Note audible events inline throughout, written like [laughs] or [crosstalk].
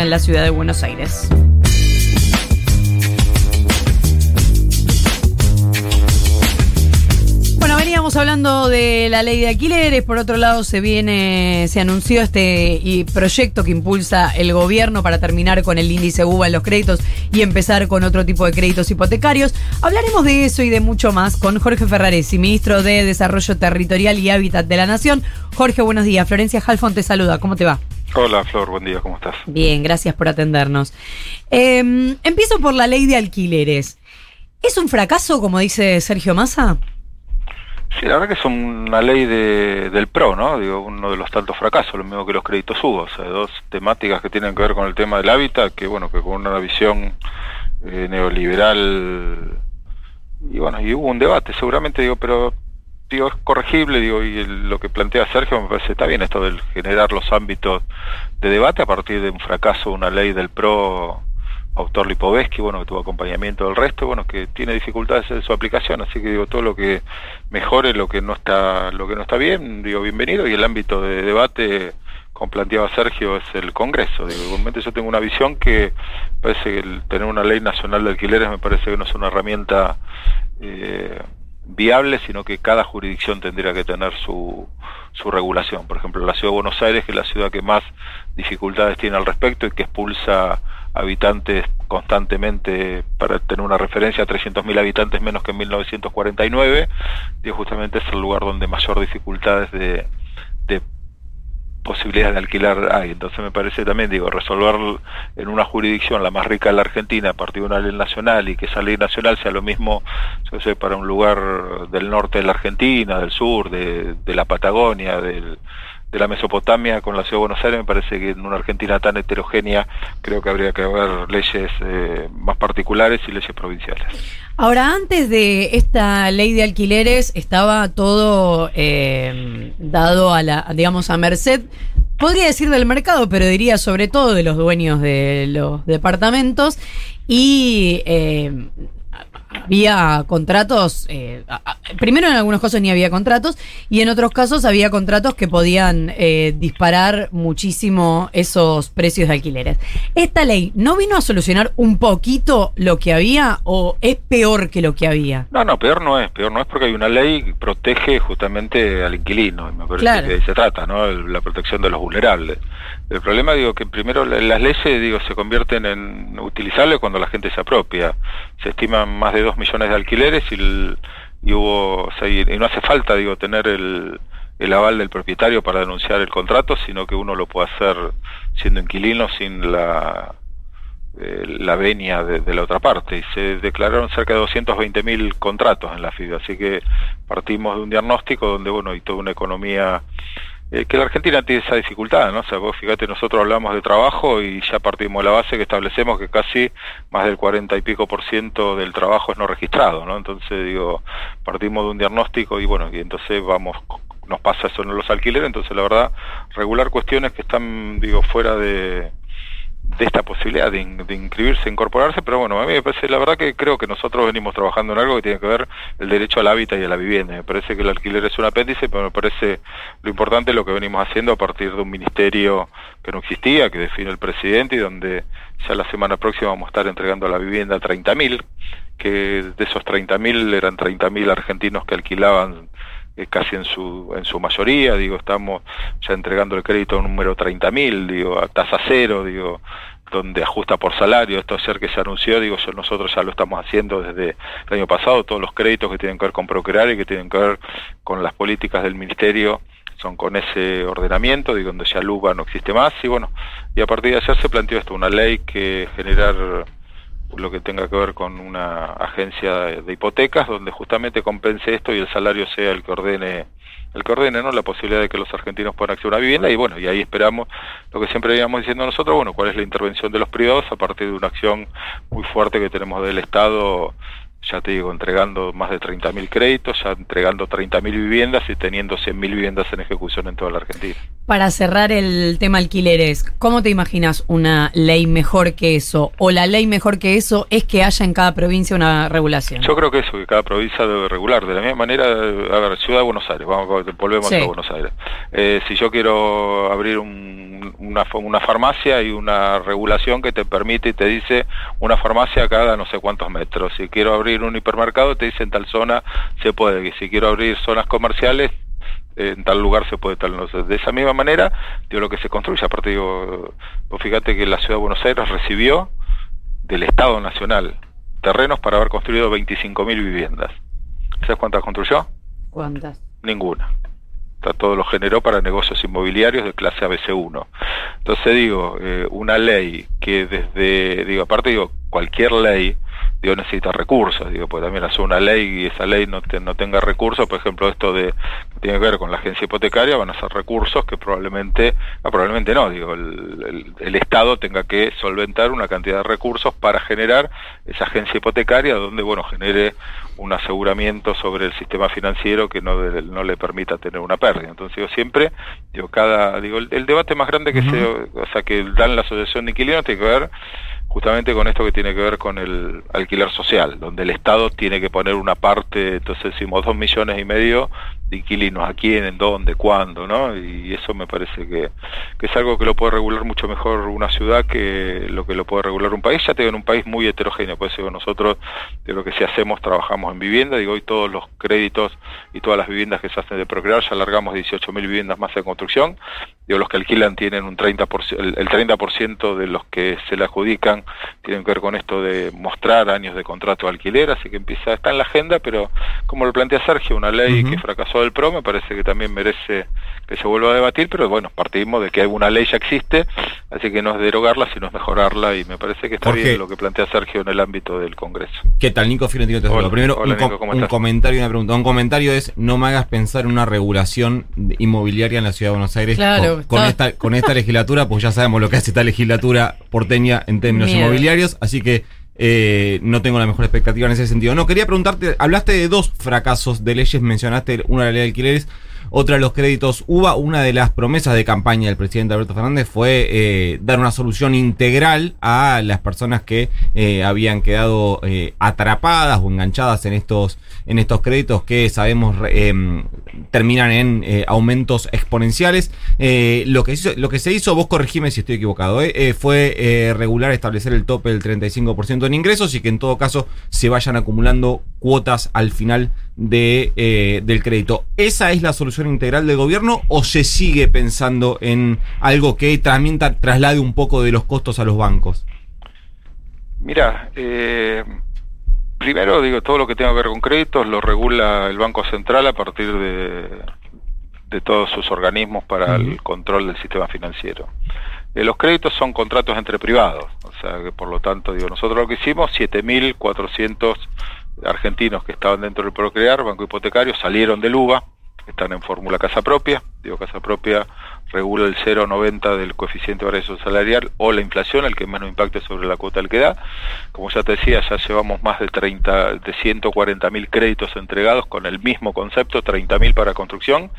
en la ciudad de Buenos Aires. Bueno, veníamos hablando de la ley de alquileres, por otro lado se viene, se anunció este proyecto que impulsa el gobierno para terminar con el índice UBA en los créditos y empezar con otro tipo de créditos hipotecarios. Hablaremos de eso y de mucho más con Jorge Ferraresi, ministro de Desarrollo Territorial y Hábitat de la Nación. Jorge, buenos días. Florencia Halfon te saluda. ¿Cómo te va? Hola Flor, buen día, ¿cómo estás? Bien, gracias por atendernos. Eh, empiezo por la ley de alquileres. ¿Es un fracaso, como dice Sergio Massa? Sí, la verdad que es una ley de, del PRO, ¿no? Digo, uno de los tantos fracasos, lo mismo que los créditos hubo, o sea, dos temáticas que tienen que ver con el tema del hábitat, que bueno, que con una visión eh, neoliberal, y bueno, y hubo un debate, seguramente, digo, pero es corregible, digo, y lo que plantea Sergio me parece está bien esto de generar los ámbitos de debate a partir de un fracaso de una ley del PRO autor Lipovetsky, bueno, que tuvo acompañamiento del resto, bueno, que tiene dificultades en su aplicación, así que digo, todo lo que mejore lo que no está, lo que no está bien, digo, bienvenido, y el ámbito de debate, como planteaba Sergio, es el Congreso. Digo, igualmente yo tengo una visión que parece que el tener una ley nacional de alquileres me parece que no es una herramienta eh, viable, sino que cada jurisdicción tendría que tener su, su regulación. Por ejemplo, la ciudad de Buenos Aires, que es la ciudad que más dificultades tiene al respecto y que expulsa habitantes constantemente para tener una referencia a 300.000 habitantes menos que en 1949, y justamente es el lugar donde mayor dificultades de, de posibilidades de alquilar hay. Entonces me parece también, digo, resolver en una jurisdicción la más rica de la Argentina a partir de una ley nacional y que esa ley nacional sea lo mismo, yo sé, para un lugar del norte de la Argentina, del sur, de, de la Patagonia, del, de la Mesopotamia con la ciudad de Buenos Aires, me parece que en una Argentina tan heterogénea creo que habría que haber leyes eh, más particulares y leyes provinciales. Ahora, antes de esta ley de alquileres estaba todo eh, dado a la, digamos, a merced, podría decir del mercado, pero diría sobre todo de los dueños de los departamentos y eh, había contratos, eh, primero en algunos casos ni había contratos y en otros casos había contratos que podían eh, disparar muchísimo esos precios de alquileres. ¿Esta ley no vino a solucionar un poquito lo que había o es peor que lo que había? No, no, peor no es, peor no es porque hay una ley que protege justamente al inquilino, y me parece que se trata, ¿no? La protección de los vulnerables. El problema, digo, que primero las leyes, digo, se convierten en utilizables cuando la gente se apropia. Se estiman más de dos millones de alquileres y, y hubo, y no hace falta, digo, tener el, el aval del propietario para denunciar el contrato, sino que uno lo puede hacer siendo inquilino sin la, eh, la venia de, la otra parte. Y se declararon cerca de 220.000 contratos en la FIDA, así que partimos de un diagnóstico donde, bueno, hay toda una economía eh, que la Argentina tiene esa dificultad, ¿no? O sea, vos fíjate, nosotros hablamos de trabajo y ya partimos de la base que establecemos que casi más del 40 y pico por ciento del trabajo es no registrado, ¿no? Entonces, digo, partimos de un diagnóstico y bueno, y entonces vamos, nos pasa eso en los alquileres, entonces la verdad, regular cuestiones que están, digo, fuera de de esta posibilidad de, de, inscribirse, incorporarse, pero bueno, a mí me parece, la verdad que creo que nosotros venimos trabajando en algo que tiene que ver el derecho al hábitat y a la vivienda. Me parece que el alquiler es un apéndice, pero me parece lo importante lo que venimos haciendo a partir de un ministerio que no existía, que define el presidente y donde ya la semana próxima vamos a estar entregando a la vivienda 30.000, que de esos 30.000 eran 30.000 argentinos que alquilaban casi en su en su mayoría, digo, estamos ya entregando el crédito número 30.000, digo, a tasa cero, digo, donde ajusta por salario, esto ayer que se anunció, digo, nosotros ya lo estamos haciendo desde el año pasado, todos los créditos que tienen que ver con procrear y que tienen que ver con las políticas del ministerio son con ese ordenamiento, digo, donde ya LUBA no existe más, y bueno, y a partir de ayer se planteó esto, una ley que generar lo que tenga que ver con una agencia de hipotecas donde justamente compense esto y el salario sea el que ordene el que ordene no la posibilidad de que los argentinos puedan acceder a una vivienda y bueno y ahí esperamos lo que siempre veníamos diciendo nosotros bueno cuál es la intervención de los privados a partir de una acción muy fuerte que tenemos del estado ya te digo, entregando más de 30.000 créditos, ya entregando 30.000 viviendas y teniendo 100.000 viviendas en ejecución en toda la Argentina. Para cerrar el tema alquileres, ¿cómo te imaginas una ley mejor que eso? ¿O la ley mejor que eso es que haya en cada provincia una regulación? Yo creo que eso, que cada provincia debe regular. De la misma manera, a ver, Ciudad de Buenos Aires, vamos, volvemos a Buenos Aires. Eh, si yo quiero abrir una, una farmacia y una regulación que te permite y te dice una farmacia cada no sé cuántos metros. Si quiero abrir un hipermercado, te dice en tal zona se puede. Y si quiero abrir zonas comerciales, en tal lugar se puede tal no de esa misma manera digo lo que se construye aparte digo fíjate que la ciudad de Buenos Aires recibió del Estado Nacional terrenos para haber construido 25.000 viviendas ¿sabes cuántas construyó? ¿cuántas? ninguna todo lo generó para negocios inmobiliarios de clase ABC1 entonces digo eh, una ley que desde digo aparte digo cualquier ley digo, necesita recursos, digo, pues también hacer una ley y esa ley no, no tenga recursos, por ejemplo, esto de que tiene que ver con la agencia hipotecaria, van a ser recursos que probablemente, no, probablemente no, digo, el, el, Estado tenga que solventar una cantidad de recursos para generar esa agencia hipotecaria donde, bueno, genere un aseguramiento sobre el sistema financiero que no, no le permita tener una pérdida. Entonces, digo, siempre, digo, cada, digo, el, debate más grande que se, o sea, que dan la asociación de inquilinos tiene que ver justamente con esto que tiene que ver con el alquiler social, donde el Estado tiene que poner una parte, entonces decimos dos millones y medio de inquilinos, a quién, en dónde, cuándo, ¿no? Y eso me parece que, es algo que lo puede regular mucho mejor una ciudad que lo que lo puede regular un país. Ya tengo en un país muy heterogéneo, por eso nosotros de lo que si hacemos trabajamos en vivienda, digo, hoy todos los créditos y todas las viviendas que se hacen de procrear, ya alargamos 18 mil viviendas más en construcción, digo, los que alquilan tienen un 30%, el, el 30% de los que se le adjudican tienen que ver con esto de mostrar años de contrato de alquiler, así que empieza, está en la agenda, pero como lo plantea Sergio, una ley que fracasó del PRO me parece que también merece que se vuelva a debatir, pero bueno, partimos de que alguna ley ya existe, así que no es derogarla, sino es mejorarla y me parece que está bien lo que plantea Sergio en el ámbito del Congreso. ¿Qué tal, Nico Fiorentino? Primero, un, comentario y una pregunta. Un comentario es, no me hagas pensar en una regulación inmobiliaria en la Ciudad de Buenos Aires con, esta, con esta legislatura, pues ya sabemos lo que hace esta legislatura porteña en términos inmobiliarios, así que eh, no tengo la mejor expectativa en ese sentido. No, quería preguntarte, hablaste de dos fracasos de leyes, mencionaste una de la ley de alquileres otra de los créditos UBA. Una de las promesas de campaña del presidente Alberto Fernández fue eh, dar una solución integral a las personas que eh, habían quedado eh, atrapadas o enganchadas en estos, en estos créditos que sabemos em, terminan en aumentos exponenciales. lo, que lo que se hizo, vos corregime si estoy equivocado, fue regular, establecer el tope del 35% en ingresos y que en todo caso se vayan acumulando cuotas al final de, del crédito. Esa es la solución integral del gobierno o se sigue pensando en algo que también traslade un poco de los costos a los bancos? Mira, eh, primero digo, todo lo que tenga que ver con créditos lo regula el Banco Central a partir de, de todos sus organismos para el control del sistema financiero. Eh, los créditos son contratos entre privados, o sea que por lo tanto, digo, nosotros lo que hicimos, 7.400 argentinos que estaban dentro del Procrear, Banco Hipotecario, salieron del UBA, están en fórmula casa propia, digo casa propia regula el 0,90 del coeficiente de variación salarial o la inflación, el que menos impacte sobre la cuota del que da. Como ya te decía, ya llevamos más de 30, de 140 mil créditos entregados con el mismo concepto, 30 mil para construcción,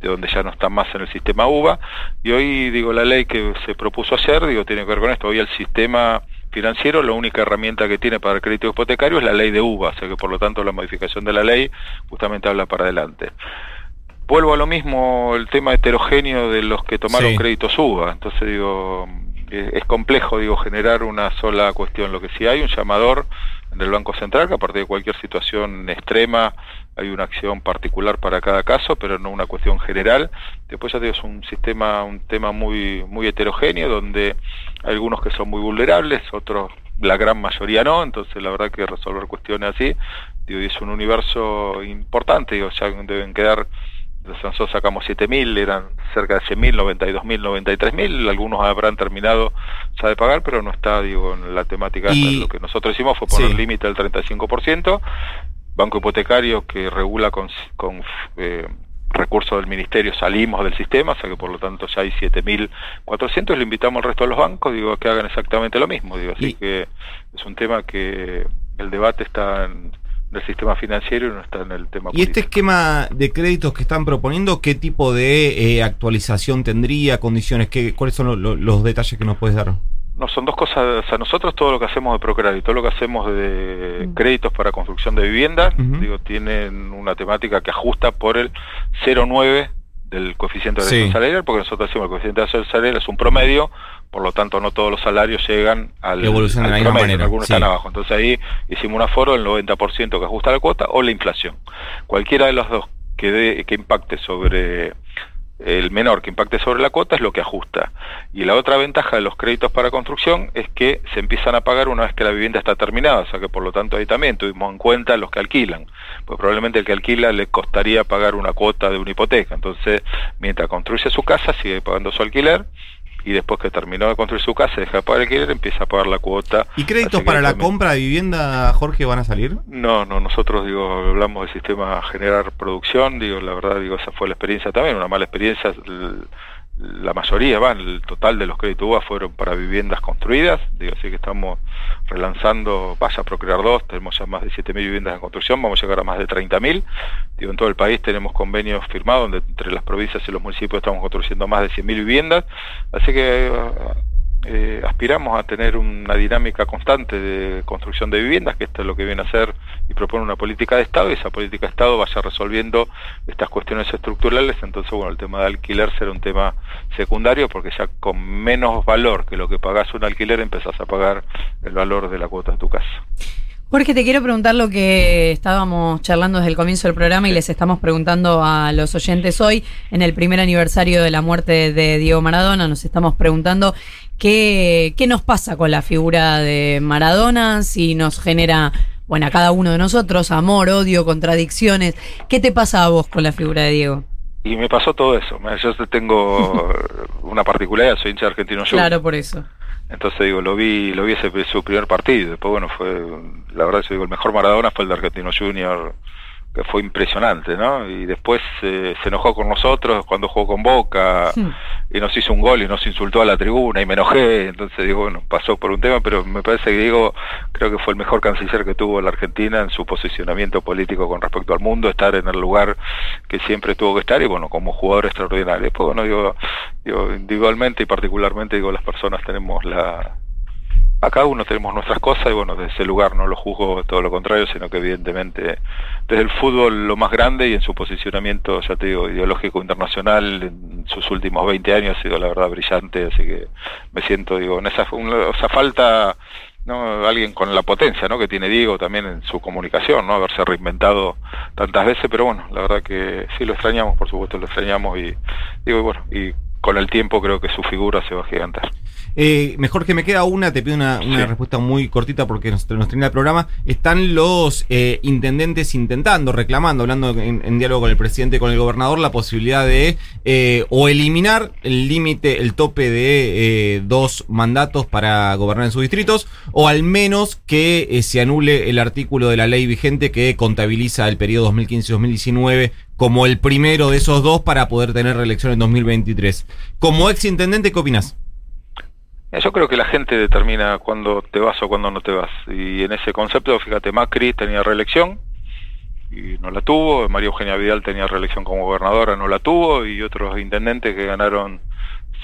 de donde ya no están más en el sistema UVA. Y hoy, digo, la ley que se propuso hacer, digo, tiene que ver con esto. Hoy el sistema financiero, la única herramienta que tiene para el crédito hipotecario es la ley de UVA, o sea que por lo tanto la modificación de la ley justamente habla para adelante vuelvo a lo mismo, el tema heterogéneo de los que tomaron crédito suba. Entonces digo, es complejo digo generar una sola cuestión. Lo que sí hay un llamador en el Banco Central que a partir de cualquier situación extrema hay una acción particular para cada caso, pero no una cuestión general. Después ya digo, es un sistema, un tema muy muy heterogéneo donde hay algunos que son muy vulnerables, otros la gran mayoría no, entonces la verdad que resolver cuestiones así, digo, es un universo importante, digo, ya deben quedar nosotros sacamos 7.000, eran cerca de 100.000, 92.000, 93.000, algunos habrán terminado ya de pagar, pero no está, digo, en la temática. Lo que nosotros hicimos fue poner el límite del 35%, banco hipotecario que regula con, con eh, recursos del ministerio, salimos del sistema, o sea que por lo tanto ya hay 7.400, le invitamos al resto de los bancos, digo, que hagan exactamente lo mismo, digo, así que es un tema que el debate está en del sistema financiero y no está en el tema ¿Y este esquema de créditos que están proponiendo, qué tipo de eh, actualización tendría, condiciones, qué, cuáles son los detalles que nos puedes dar? No, son dos cosas, o sea, nosotros todo lo que hacemos de Procrédito, todo lo que hacemos de mm. créditos para construcción de viviendas, digo, tienen una temática que ajusta por el 0,9 del coeficiente de sí. salarial, porque nosotros decimos el coeficiente de salarial es un promedio, por lo tanto no todos los salarios llegan al, Evolución de promedio, manera. algunos están abajo. Entonces ahí hicimos un aforo del 90% que ajusta la cuota o la inflación. Cualquiera de los dos que, que impacte sobre el menor que impacte sobre la cuota es lo que ajusta. Y la otra ventaja de los créditos para construcción es que se empiezan a pagar una vez que la vivienda está terminada, o sea que por lo tanto ahí también tuvimos en cuenta los que alquilan, pues probablemente el que alquila le costaría pagar una cuota de una hipoteca, entonces mientras construye su casa sigue pagando su alquiler y después que terminó de construir su casa, deja de pagar alquiler, empieza a pagar la cuota. ¿Y créditos para la compra de vivienda, Jorge, van a salir? No, no, nosotros digo, hablamos del sistema generar producción, digo, la verdad, digo, esa fue la experiencia también, una mala experiencia, la mayoría, van, el total de los créditos UBA fueron para viviendas construidas, digo, así que estamos relanzando, vaya a Procrear 2, tenemos ya más de 7.000 viviendas en construcción, vamos a llegar a más de 30.000, digo, en todo el país tenemos convenios firmados, donde entre las provincias y los municipios estamos construyendo más de 100.000 viviendas, así que eh, aspiramos a tener una dinámica constante de construcción de viviendas, que esto es lo que viene a hacer y propone una política de Estado, y esa política de Estado vaya resolviendo estas cuestiones estructurales, entonces bueno, el tema de alquiler será un tema secundario, porque ya con menos valor que lo que pagás un alquiler empezás a pagar el valor de la cuota de tu casa. Jorge, te quiero preguntar lo que estábamos charlando desde el comienzo del programa y les estamos preguntando a los oyentes hoy, en el primer aniversario de la muerte de Diego Maradona, nos estamos preguntando qué, qué nos pasa con la figura de Maradona, si nos genera, bueno, a cada uno de nosotros, amor, odio, contradicciones. ¿Qué te pasa a vos con la figura de Diego? Y me pasó todo eso. Yo tengo [laughs] una particularidad, soy hincha argentino yo. Claro, por eso. Entonces digo, lo vi, lo vi ese su primer partido. Después bueno fue, la verdad yo digo, el mejor Maradona fue el de Argentino Junior que fue impresionante, ¿no? Y después eh, se enojó con nosotros cuando jugó con Boca y nos hizo un gol y nos insultó a la tribuna y me enojé, entonces digo, bueno, pasó por un tema, pero me parece que Diego creo que fue el mejor canciller que tuvo la Argentina en su posicionamiento político con respecto al mundo, estar en el lugar que siempre tuvo que estar y bueno, como jugador extraordinario. Después, bueno, digo, digo individualmente y particularmente, digo, las personas tenemos la acá uno tenemos nuestras cosas y bueno, desde ese lugar no lo juzgo todo lo contrario, sino que evidentemente desde el fútbol lo más grande y en su posicionamiento, ya te digo, ideológico internacional en sus últimos 20 años ha sido la verdad brillante, así que me siento, digo, en esa, falta ¿no? alguien con la potencia ¿no? que tiene Diego también en su comunicación, ¿no? haberse reinventado tantas veces, pero bueno, la verdad que sí lo extrañamos, por supuesto lo extrañamos y digo, bueno, y con el tiempo creo que su figura se va a gigantar. Eh, mejor que me queda una, te pido una, respuesta muy cortita porque nos, nos termina el programa. Están los eh, intendentes intentando, reclamando, hablando en, diálogo con el presidente, con el gobernador, la posibilidad de eh, o eliminar el límite, el tope de eh, dos mandatos para gobernar en sus distritos, o al menos que eh, se anule el artículo de la ley vigente que contabiliza el periodo 2015-2019 como el primero de esos dos para poder tener reelección en 2023. Como ex intendente, ¿qué opinas? Yo creo que la gente determina cuándo te vas o cuándo no te vas. Y en ese concepto, fíjate, Macri tenía reelección y no la tuvo, María Eugenia Vidal tenía reelección como gobernadora, no la tuvo, y otros intendentes que ganaron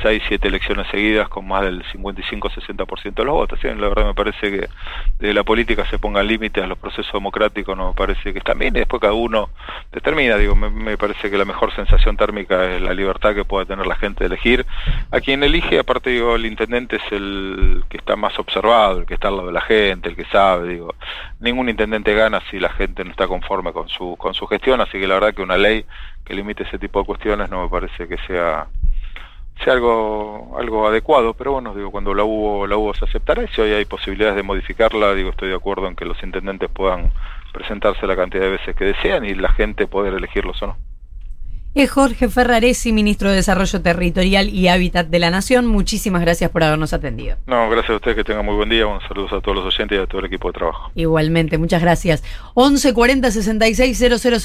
seis, siete elecciones seguidas con más del 55-60% de los votos. La verdad me parece que de la política se ponga límites a los procesos democráticos, no me parece que bien, y después cada uno determina, digo, me, parece que la mejor sensación térmica es la libertad que pueda tener la gente de elegir. A quien elige, aparte digo, el intendente es el que está más observado, el que está al lado de la gente, el que sabe, digo, ningún intendente gana si la gente no está conforme con su, con su gestión, así que la verdad que una ley que limite ese tipo de cuestiones no me parece que sea sea algo algo adecuado, pero bueno, digo, cuando la hubo la hubo se aceptará y si hoy hay posibilidades de modificarla, digo, estoy de acuerdo en que los intendentes puedan presentarse la cantidad de veces que desean y la gente poder elegirlos o no. Es Jorge Ferraresi, ministro de Desarrollo Territorial y Hábitat de la Nación. Muchísimas gracias por habernos atendido. No, gracias a ustedes, que tengan muy buen día. Un saludo a todos los oyentes y a todo el equipo de trabajo. Igualmente, muchas gracias. 1140 66 000